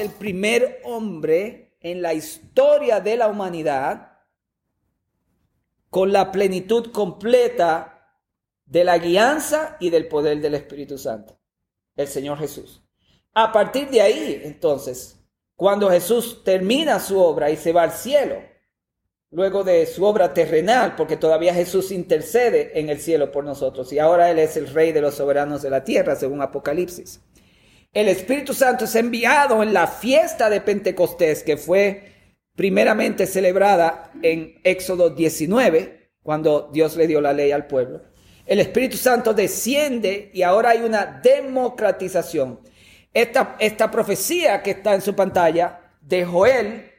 el primer hombre en la historia de la humanidad con la plenitud completa de la guianza y del poder del Espíritu Santo, el Señor Jesús. A partir de ahí, entonces, cuando Jesús termina su obra y se va al cielo, luego de su obra terrenal, porque todavía Jesús intercede en el cielo por nosotros y ahora Él es el Rey de los soberanos de la tierra, según Apocalipsis. El Espíritu Santo es enviado en la fiesta de Pentecostés, que fue primeramente celebrada en Éxodo 19, cuando Dios le dio la ley al pueblo. El Espíritu Santo desciende y ahora hay una democratización. Esta, esta profecía que está en su pantalla de Joel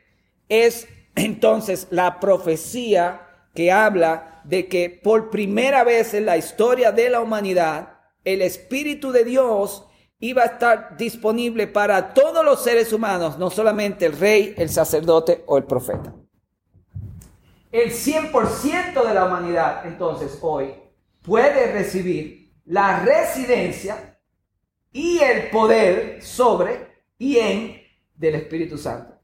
es entonces la profecía que habla de que por primera vez en la historia de la humanidad el Espíritu de Dios iba a estar disponible para todos los seres humanos, no solamente el rey, el sacerdote o el profeta. El 100% de la humanidad, entonces, hoy puede recibir la residencia y el poder sobre y en del Espíritu Santo.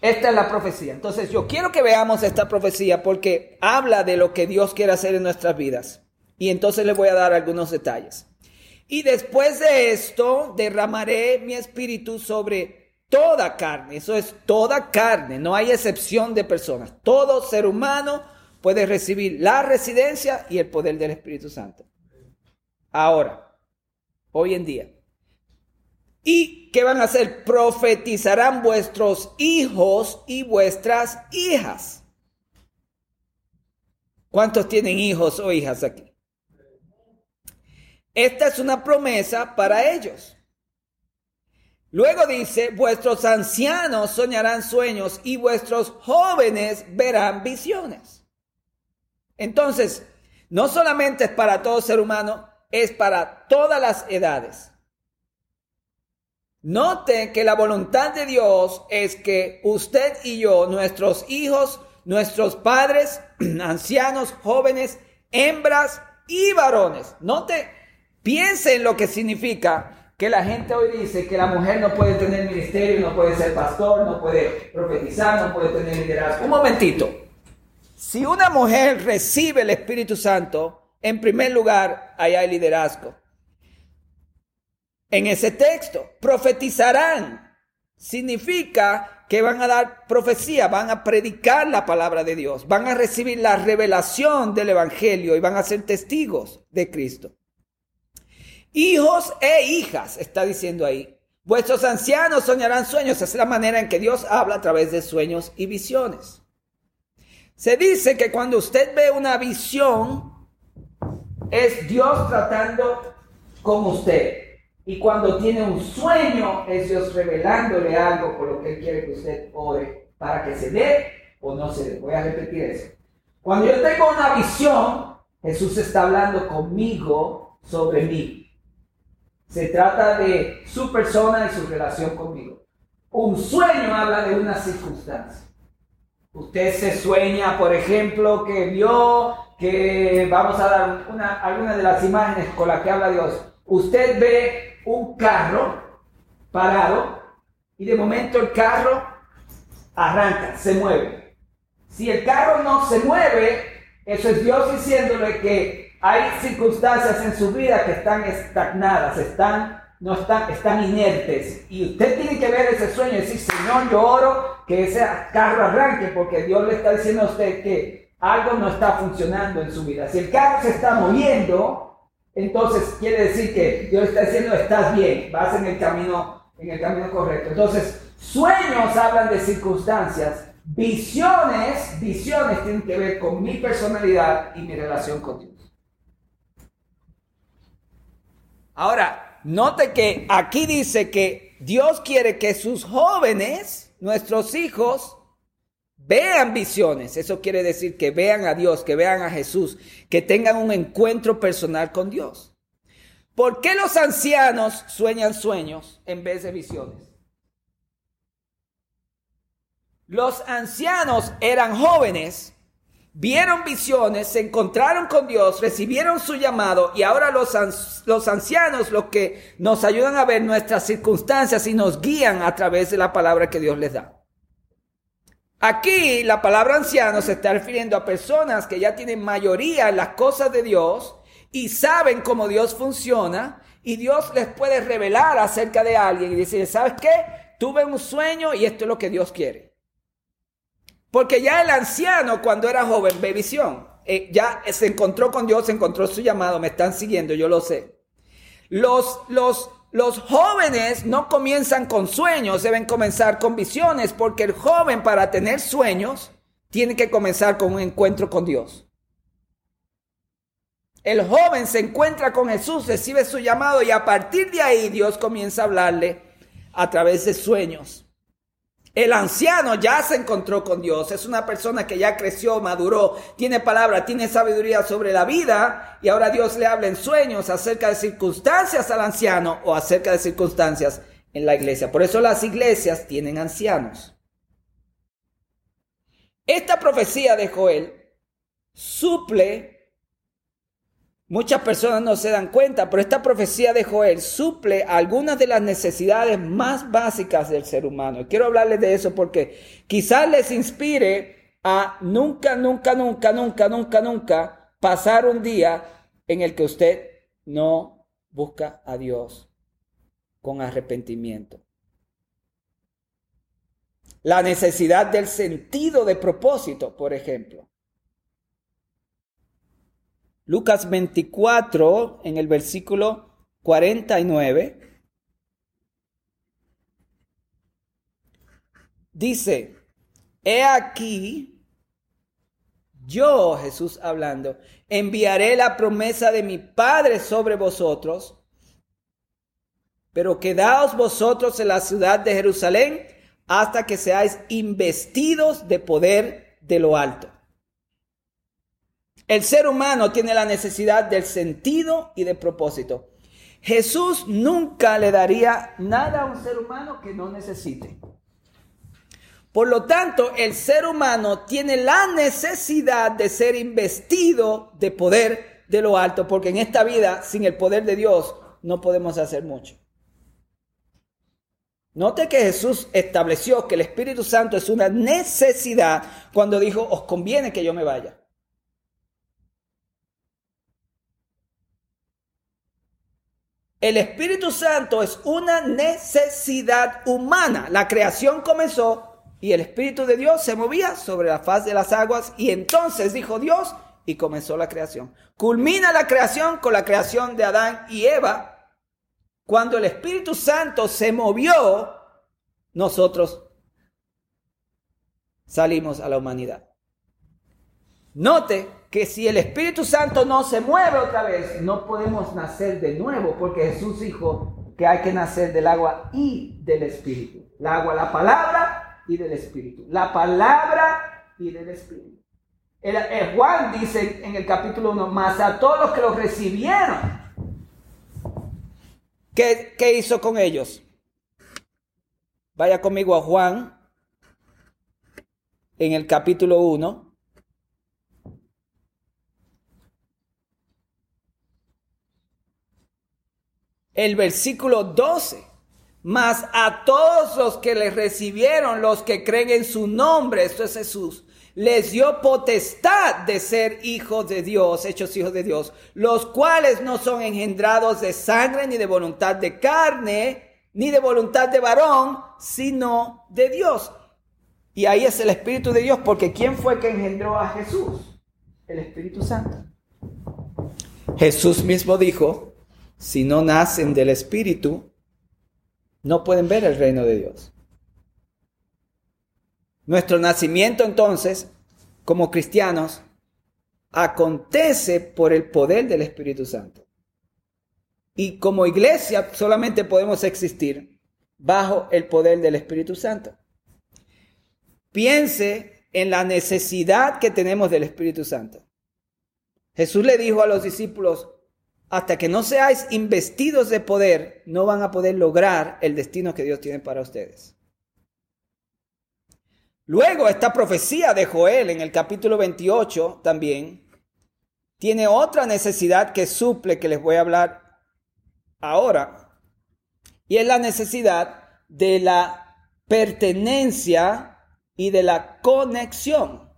Esta es la profecía. Entonces yo quiero que veamos esta profecía porque habla de lo que Dios quiere hacer en nuestras vidas. Y entonces les voy a dar algunos detalles. Y después de esto derramaré mi espíritu sobre toda carne. Eso es toda carne, no hay excepción de personas. Todo ser humano puede recibir la residencia y el poder del Espíritu Santo. Ahora, hoy en día. ¿Y qué van a hacer? Profetizarán vuestros hijos y vuestras hijas. ¿Cuántos tienen hijos o hijas aquí? Esta es una promesa para ellos. Luego dice, vuestros ancianos soñarán sueños y vuestros jóvenes verán visiones. Entonces, no solamente es para todo ser humano, es para todas las edades. Note que la voluntad de Dios es que usted y yo, nuestros hijos, nuestros padres, ancianos, jóvenes, hembras y varones, note Piense en lo que significa que la gente hoy dice que la mujer no puede tener ministerio, no puede ser pastor, no puede profetizar, no puede tener liderazgo. Un momentito. Si una mujer recibe el Espíritu Santo, en primer lugar, ahí hay liderazgo. En ese texto, profetizarán. Significa que van a dar profecía, van a predicar la palabra de Dios, van a recibir la revelación del Evangelio y van a ser testigos de Cristo. Hijos e hijas, está diciendo ahí. Vuestros ancianos soñarán sueños. Esa es la manera en que Dios habla a través de sueños y visiones. Se dice que cuando usted ve una visión, es Dios tratando con usted. Y cuando tiene un sueño, es Dios revelándole algo por lo que Él quiere que usted ore para que se dé o no se dé. Voy a repetir eso. Cuando yo tengo una visión, Jesús está hablando conmigo sobre mí. Se trata de su persona y su relación conmigo. Un sueño habla de una circunstancia. Usted se sueña, por ejemplo, que vio que vamos a dar una, alguna de las imágenes con las que habla Dios. Usted ve un carro parado y de momento el carro arranca, se mueve. Si el carro no se mueve, eso es Dios diciéndole que hay circunstancias en su vida que están estagnadas, están, no están, están inertes. Y usted tiene que ver ese sueño y decir, Señor, yo oro que ese carro arranque, porque Dios le está diciendo a usted que algo no está funcionando en su vida. Si el carro se está moviendo, entonces quiere decir que Dios está diciendo, estás bien, vas en el camino, en el camino correcto. Entonces, sueños hablan de circunstancias, visiones, visiones tienen que ver con mi personalidad y mi relación con Dios. Ahora, note que aquí dice que Dios quiere que sus jóvenes, nuestros hijos, vean visiones. Eso quiere decir que vean a Dios, que vean a Jesús, que tengan un encuentro personal con Dios. ¿Por qué los ancianos sueñan sueños en vez de visiones? Los ancianos eran jóvenes vieron visiones, se encontraron con Dios, recibieron su llamado y ahora los, los ancianos, los que nos ayudan a ver nuestras circunstancias y nos guían a través de la palabra que Dios les da. Aquí la palabra anciano se está refiriendo a personas que ya tienen mayoría en las cosas de Dios y saben cómo Dios funciona y Dios les puede revelar acerca de alguien y decir, ¿sabes qué? Tuve un sueño y esto es lo que Dios quiere. Porque ya el anciano cuando era joven ve visión. Eh, ya se encontró con Dios, se encontró su llamado, me están siguiendo, yo lo sé. Los, los, los jóvenes no comienzan con sueños, deben comenzar con visiones, porque el joven para tener sueños tiene que comenzar con un encuentro con Dios. El joven se encuentra con Jesús, recibe su llamado y a partir de ahí Dios comienza a hablarle a través de sueños. El anciano ya se encontró con Dios, es una persona que ya creció, maduró, tiene palabra, tiene sabiduría sobre la vida y ahora Dios le habla en sueños acerca de circunstancias al anciano o acerca de circunstancias en la iglesia. Por eso las iglesias tienen ancianos. Esta profecía de Joel suple Muchas personas no se dan cuenta, pero esta profecía de Joel suple algunas de las necesidades más básicas del ser humano. quiero hablarles de eso porque quizás les inspire a nunca, nunca, nunca, nunca, nunca, nunca pasar un día en el que usted no busca a Dios con arrepentimiento. La necesidad del sentido de propósito, por ejemplo. Lucas 24, en el versículo 49, dice, he aquí, yo, Jesús hablando, enviaré la promesa de mi Padre sobre vosotros, pero quedaos vosotros en la ciudad de Jerusalén hasta que seáis investidos de poder de lo alto. El ser humano tiene la necesidad del sentido y de propósito. Jesús nunca le daría nada a un ser humano que no necesite. Por lo tanto, el ser humano tiene la necesidad de ser investido de poder de lo alto, porque en esta vida, sin el poder de Dios, no podemos hacer mucho. Note que Jesús estableció que el Espíritu Santo es una necesidad cuando dijo, os conviene que yo me vaya. El Espíritu Santo es una necesidad humana. La creación comenzó y el Espíritu de Dios se movía sobre la faz de las aguas y entonces dijo Dios y comenzó la creación. Culmina la creación con la creación de Adán y Eva. Cuando el Espíritu Santo se movió, nosotros salimos a la humanidad. Note que si el Espíritu Santo no se mueve otra vez, no podemos nacer de nuevo, porque Jesús dijo que hay que nacer del agua y del Espíritu. El agua, la palabra y del Espíritu. La palabra y del Espíritu. Juan dice en el capítulo 1, más a todos los que los recibieron, ¿qué, qué hizo con ellos? Vaya conmigo a Juan en el capítulo 1. El versículo 12. Mas a todos los que le recibieron, los que creen en su nombre, esto es Jesús, les dio potestad de ser hijos de Dios, hechos hijos de Dios, los cuales no son engendrados de sangre ni de voluntad de carne, ni de voluntad de varón, sino de Dios. Y ahí es el Espíritu de Dios, porque ¿quién fue que engendró a Jesús? El Espíritu Santo. Jesús mismo dijo, si no nacen del Espíritu, no pueden ver el reino de Dios. Nuestro nacimiento entonces, como cristianos, acontece por el poder del Espíritu Santo. Y como iglesia solamente podemos existir bajo el poder del Espíritu Santo. Piense en la necesidad que tenemos del Espíritu Santo. Jesús le dijo a los discípulos, hasta que no seáis investidos de poder, no van a poder lograr el destino que Dios tiene para ustedes. Luego, esta profecía de Joel en el capítulo 28 también tiene otra necesidad que suple que les voy a hablar ahora. Y es la necesidad de la pertenencia y de la conexión.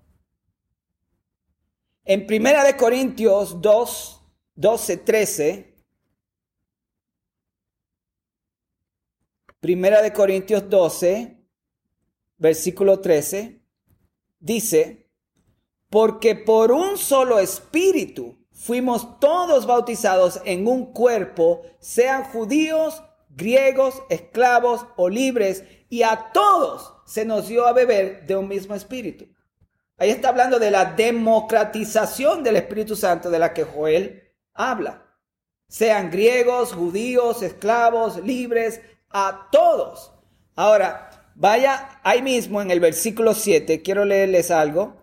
En Primera de Corintios 2, 12, 13, Primera de Corintios 12, versículo 13, dice, porque por un solo espíritu fuimos todos bautizados en un cuerpo, sean judíos, griegos, esclavos o libres, y a todos se nos dio a beber de un mismo espíritu. Ahí está hablando de la democratización del Espíritu Santo de la que Joel habla. Sean griegos, judíos, esclavos, libres, a todos. Ahora, vaya ahí mismo en el versículo 7, quiero leerles algo.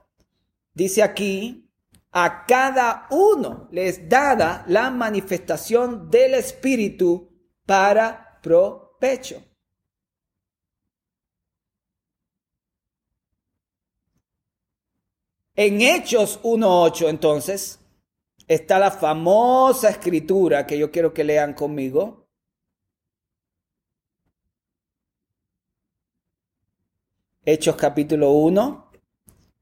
Dice aquí, a cada uno les dada la manifestación del Espíritu para provecho. En Hechos 1.8 entonces está la famosa escritura que yo quiero que lean conmigo. Hechos capítulo 1,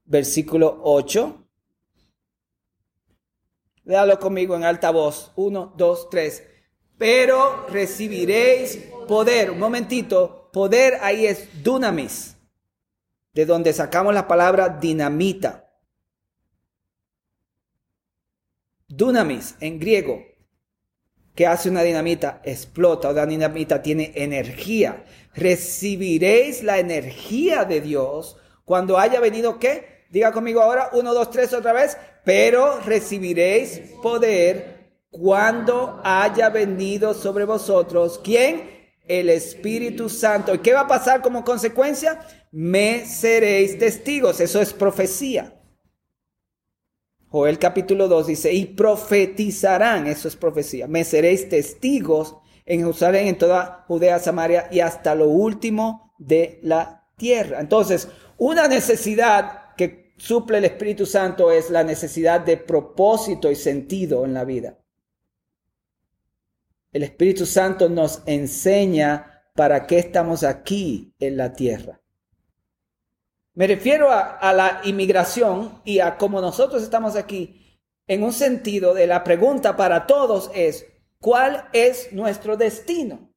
versículo 8. Léalo conmigo en alta voz. 1, 2, 3. Pero recibiréis poder. Un momentito. Poder ahí es dunamis. De donde sacamos la palabra dinamita. Dunamis en griego. ¿Qué hace una dinamita? Explota. Una dinamita tiene energía recibiréis la energía de Dios cuando haya venido qué? Diga conmigo ahora, uno, dos, tres otra vez, pero recibiréis poder cuando haya venido sobre vosotros. ¿Quién? El Espíritu Santo. ¿Y qué va a pasar como consecuencia? Me seréis testigos. Eso es profecía. Joel capítulo 2 dice, y profetizarán, eso es profecía, me seréis testigos en Jerusalén, en toda Judea, Samaria y hasta lo último de la tierra. Entonces, una necesidad que suple el Espíritu Santo es la necesidad de propósito y sentido en la vida. El Espíritu Santo nos enseña para qué estamos aquí en la tierra. Me refiero a, a, la inmigración y a cómo nosotros estamos aquí en un sentido de la pregunta para todos es, ¿Cuál es nuestro destino?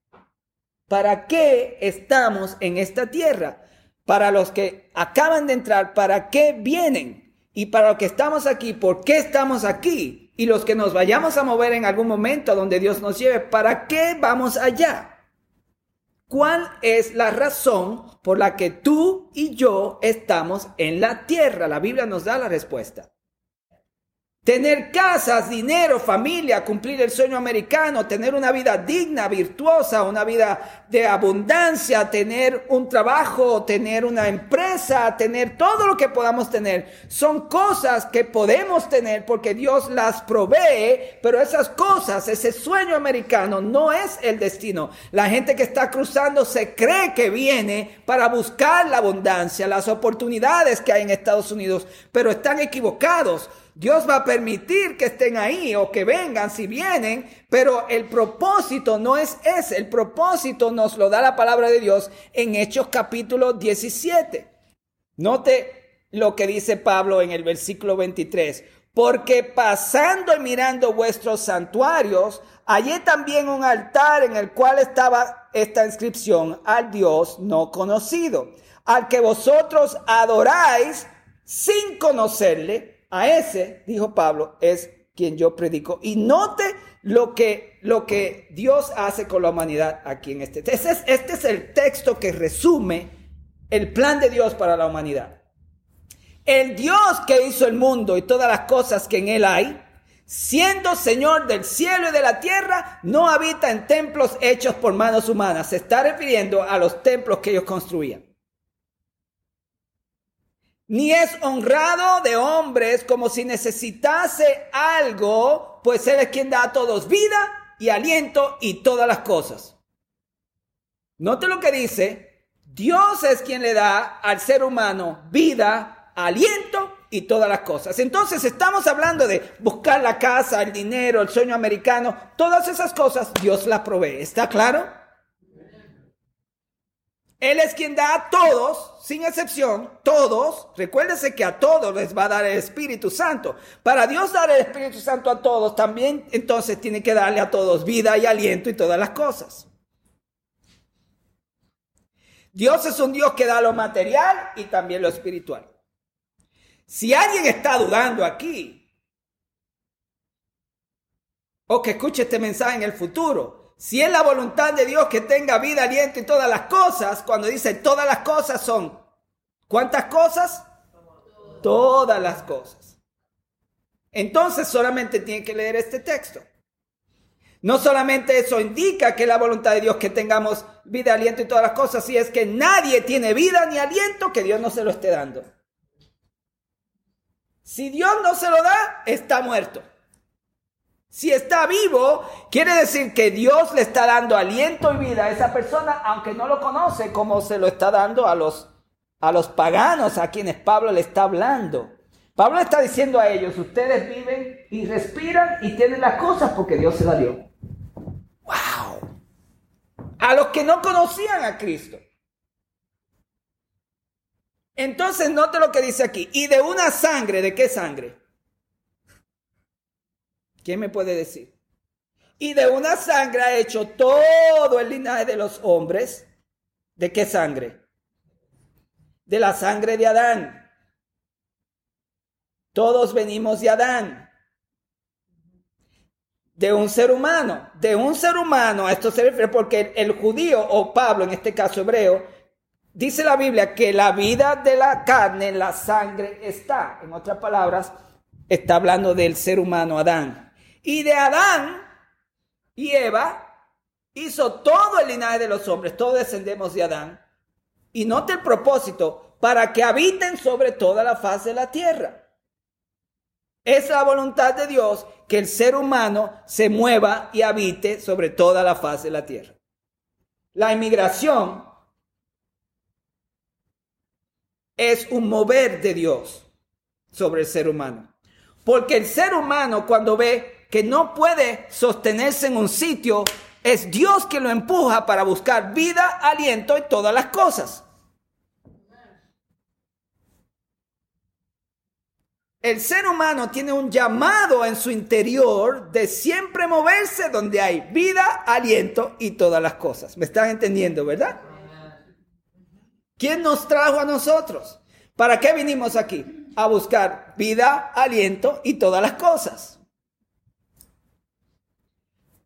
¿Para qué estamos en esta tierra? Para los que acaban de entrar, ¿para qué vienen? Y para los que estamos aquí, ¿por qué estamos aquí? Y los que nos vayamos a mover en algún momento donde Dios nos lleve, ¿para qué vamos allá? ¿Cuál es la razón por la que tú y yo estamos en la tierra? La Biblia nos da la respuesta. Tener casas, dinero, familia, cumplir el sueño americano, tener una vida digna, virtuosa, una vida de abundancia, tener un trabajo, tener una empresa, tener todo lo que podamos tener. Son cosas que podemos tener porque Dios las provee, pero esas cosas, ese sueño americano no es el destino. La gente que está cruzando se cree que viene para buscar la abundancia, las oportunidades que hay en Estados Unidos, pero están equivocados. Dios va a permitir que estén ahí o que vengan si vienen, pero el propósito no es ese. El propósito nos lo da la palabra de Dios en Hechos capítulo 17. Note lo que dice Pablo en el versículo 23. Porque pasando y mirando vuestros santuarios, hallé también un altar en el cual estaba esta inscripción al Dios no conocido, al que vosotros adoráis sin conocerle a ese, dijo Pablo, es quien yo predico. Y note lo que, lo que Dios hace con la humanidad aquí en este. Este es, este es el texto que resume el plan de Dios para la humanidad. El Dios que hizo el mundo y todas las cosas que en él hay, siendo Señor del cielo y de la tierra, no habita en templos hechos por manos humanas. Se está refiriendo a los templos que ellos construían ni es honrado de hombres como si necesitase algo, pues Él es quien da a todos vida y aliento y todas las cosas. Note lo que dice, Dios es quien le da al ser humano vida, aliento y todas las cosas. Entonces estamos hablando de buscar la casa, el dinero, el sueño americano, todas esas cosas Dios las provee. ¿Está claro? Él es quien da a todos, sin excepción, todos. Recuérdese que a todos les va a dar el Espíritu Santo. Para Dios dar el Espíritu Santo a todos, también entonces tiene que darle a todos vida y aliento y todas las cosas. Dios es un Dios que da lo material y también lo espiritual. Si alguien está dudando aquí, o que escuche este mensaje en el futuro, si es la voluntad de Dios que tenga vida, aliento y todas las cosas, cuando dice todas las cosas son, ¿cuántas cosas? Todas las cosas. Entonces solamente tiene que leer este texto. No solamente eso indica que la voluntad de Dios que tengamos vida, aliento y todas las cosas, si es que nadie tiene vida ni aliento que Dios no se lo esté dando. Si Dios no se lo da, está muerto. Si está vivo, quiere decir que Dios le está dando aliento y vida a esa persona, aunque no lo conoce, como se lo está dando a los, a los paganos a quienes Pablo le está hablando. Pablo está diciendo a ellos, ustedes viven y respiran y tienen las cosas porque Dios se las dio. ¡Wow! A los que no conocían a Cristo. Entonces, note lo que dice aquí. Y de una sangre, ¿de qué sangre? ¿Quién me puede decir? Y de una sangre ha hecho todo el linaje de los hombres. ¿De qué sangre? De la sangre de Adán. Todos venimos de Adán. De un ser humano. De un ser humano. A esto se refiere porque el, judío o Pablo, en este caso hebreo, dice la Biblia que la vida de la carne en la sangre está. En otras palabras, está hablando del ser humano Adán. Y de Adán y Eva hizo todo el linaje de los hombres, todos descendemos de Adán. Y note el propósito, para que habiten sobre toda la faz de la tierra. Es la voluntad de Dios que el ser humano se mueva y habite sobre toda la faz de la tierra. La inmigración es un mover de Dios sobre el ser humano. Porque el ser humano cuando ve que no puede sostenerse en un sitio, es Dios que lo empuja para buscar vida, aliento y todas las cosas. El ser humano tiene un llamado en su interior de siempre moverse donde hay vida, aliento y todas las cosas. ¿Me están entendiendo, verdad? ¿Quién nos trajo a nosotros? ¿Para qué vinimos aquí? A buscar vida, aliento y todas las cosas.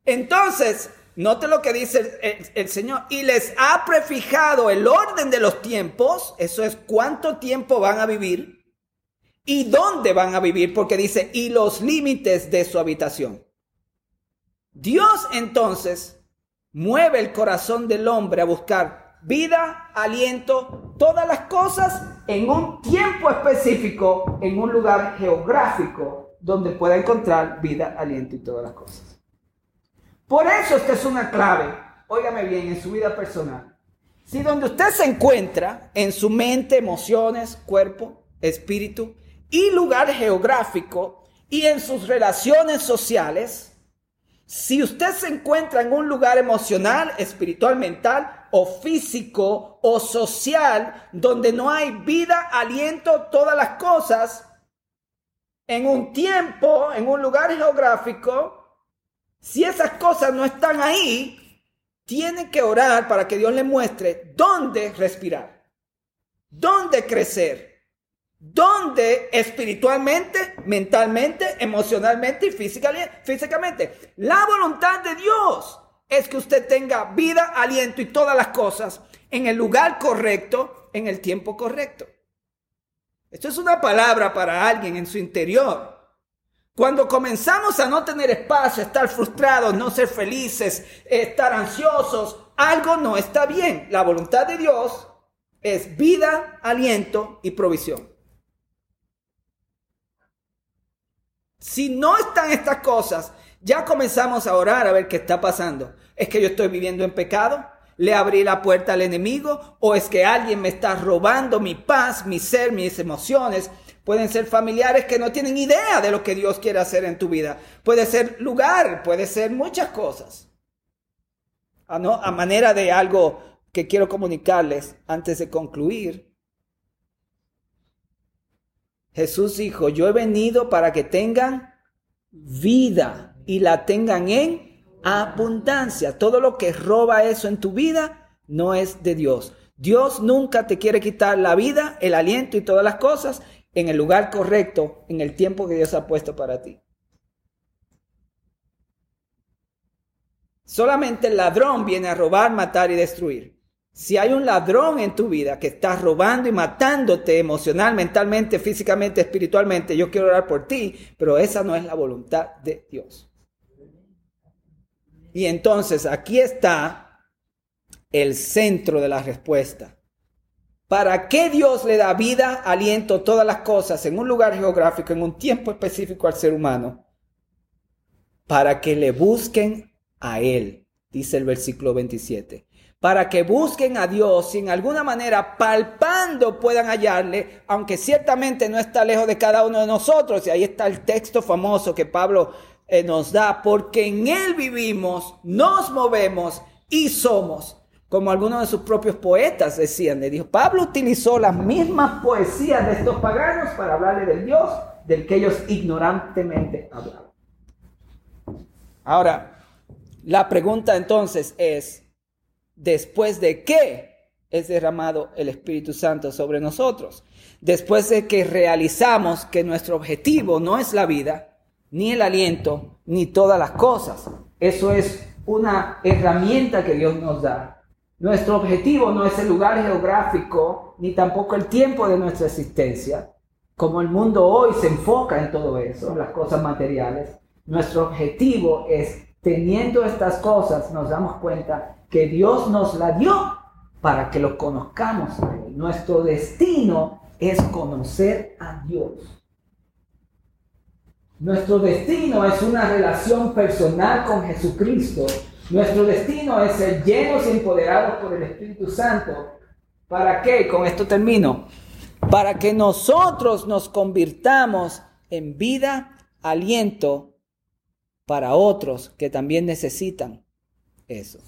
Entonces, note lo que dice el, Señor, y les ha prefijado el orden de los tiempos, eso es cuánto tiempo van a vivir y dónde van a vivir, porque dice, y los límites de su habitación. Dios entonces mueve el corazón del hombre a buscar vida, aliento, todas las cosas en un tiempo específico, en un lugar geográfico donde pueda encontrar vida, aliento y todas las cosas. Por eso esta es una clave, óigame bien, en su vida personal. Si donde usted se encuentra, en su mente, emociones, cuerpo, espíritu y lugar geográfico y en sus relaciones sociales, si usted se encuentra en un lugar emocional, espiritual, mental o físico o social donde no hay vida, aliento, todas las cosas, en un tiempo, en un lugar geográfico, si esas cosas no están ahí, tiene que orar para que Dios le muestre dónde respirar, dónde crecer, dónde espiritualmente, mentalmente, emocionalmente y físicamente. La voluntad de Dios es que usted tenga vida, aliento y todas las cosas en el lugar correcto, en el tiempo correcto. Esto es una palabra para alguien en su interior cuando comenzamos a no tener espacio, estar frustrados, no ser felices, estar ansiosos, algo no está bien. La voluntad de Dios es vida, aliento y provisión. Si no están estas cosas, ya comenzamos a orar a ver qué está pasando. Es que yo estoy viviendo en pecado, le abrí la puerta al enemigo o es que alguien me está robando mi paz, mi ser, mis emociones. Pueden ser familiares que no tienen idea de lo que Dios quiere hacer en tu vida. Puede ser lugar, puede ser muchas cosas. A, no, a manera de algo que quiero comunicarles antes de concluir. Jesús dijo, yo he venido para que tengan vida y la tengan en abundancia. Todo lo que roba eso en tu vida no es de Dios. Dios nunca te quiere quitar la vida, el aliento y todas las cosas en el lugar correcto, en el tiempo que Dios ha puesto para ti. Solamente el ladrón viene a robar, matar y destruir. Si hay un ladrón en tu vida que está robando y matándote emocional, mentalmente, físicamente, espiritualmente, yo quiero orar por ti, pero esa no es la voluntad de Dios. Y entonces aquí está el centro de la respuesta. ¿Para qué Dios le da vida, aliento, todas las cosas en un lugar geográfico, en un tiempo específico al ser humano? Para que le busquen a Él, dice el versículo 27. Para que busquen a Dios y en alguna manera palpando puedan hallarle, aunque ciertamente no está lejos de cada uno de nosotros. Y ahí está el texto famoso que Pablo eh, nos da, porque en Él vivimos, nos movemos y somos. Como algunos de sus propios poetas decían, le dijo, Pablo utilizó las mismas poesías de estos paganos para hablarle del Dios del que ellos ignorantemente hablaban. Ahora, la pregunta entonces es, ¿después de qué es derramado el Espíritu Santo sobre nosotros? Después de que realizamos que nuestro objetivo no es la vida, ni el aliento, ni todas las cosas. Eso es una herramienta que Dios nos da nuestro objetivo no es el lugar geográfico ni tampoco el tiempo de nuestra existencia, como el mundo hoy se enfoca en todo eso, las cosas materiales. Nuestro objetivo es, teniendo estas cosas, nos damos cuenta que Dios nos la dio para que lo conozcamos. Nuestro destino es conocer a Dios. Nuestro destino es una relación personal con Jesucristo nuestro destino es ser llenos y empoderados por el Espíritu Santo. ¿Para qué? Con esto termino. Para que nosotros nos convirtamos en vida, aliento para otros que también necesitan eso.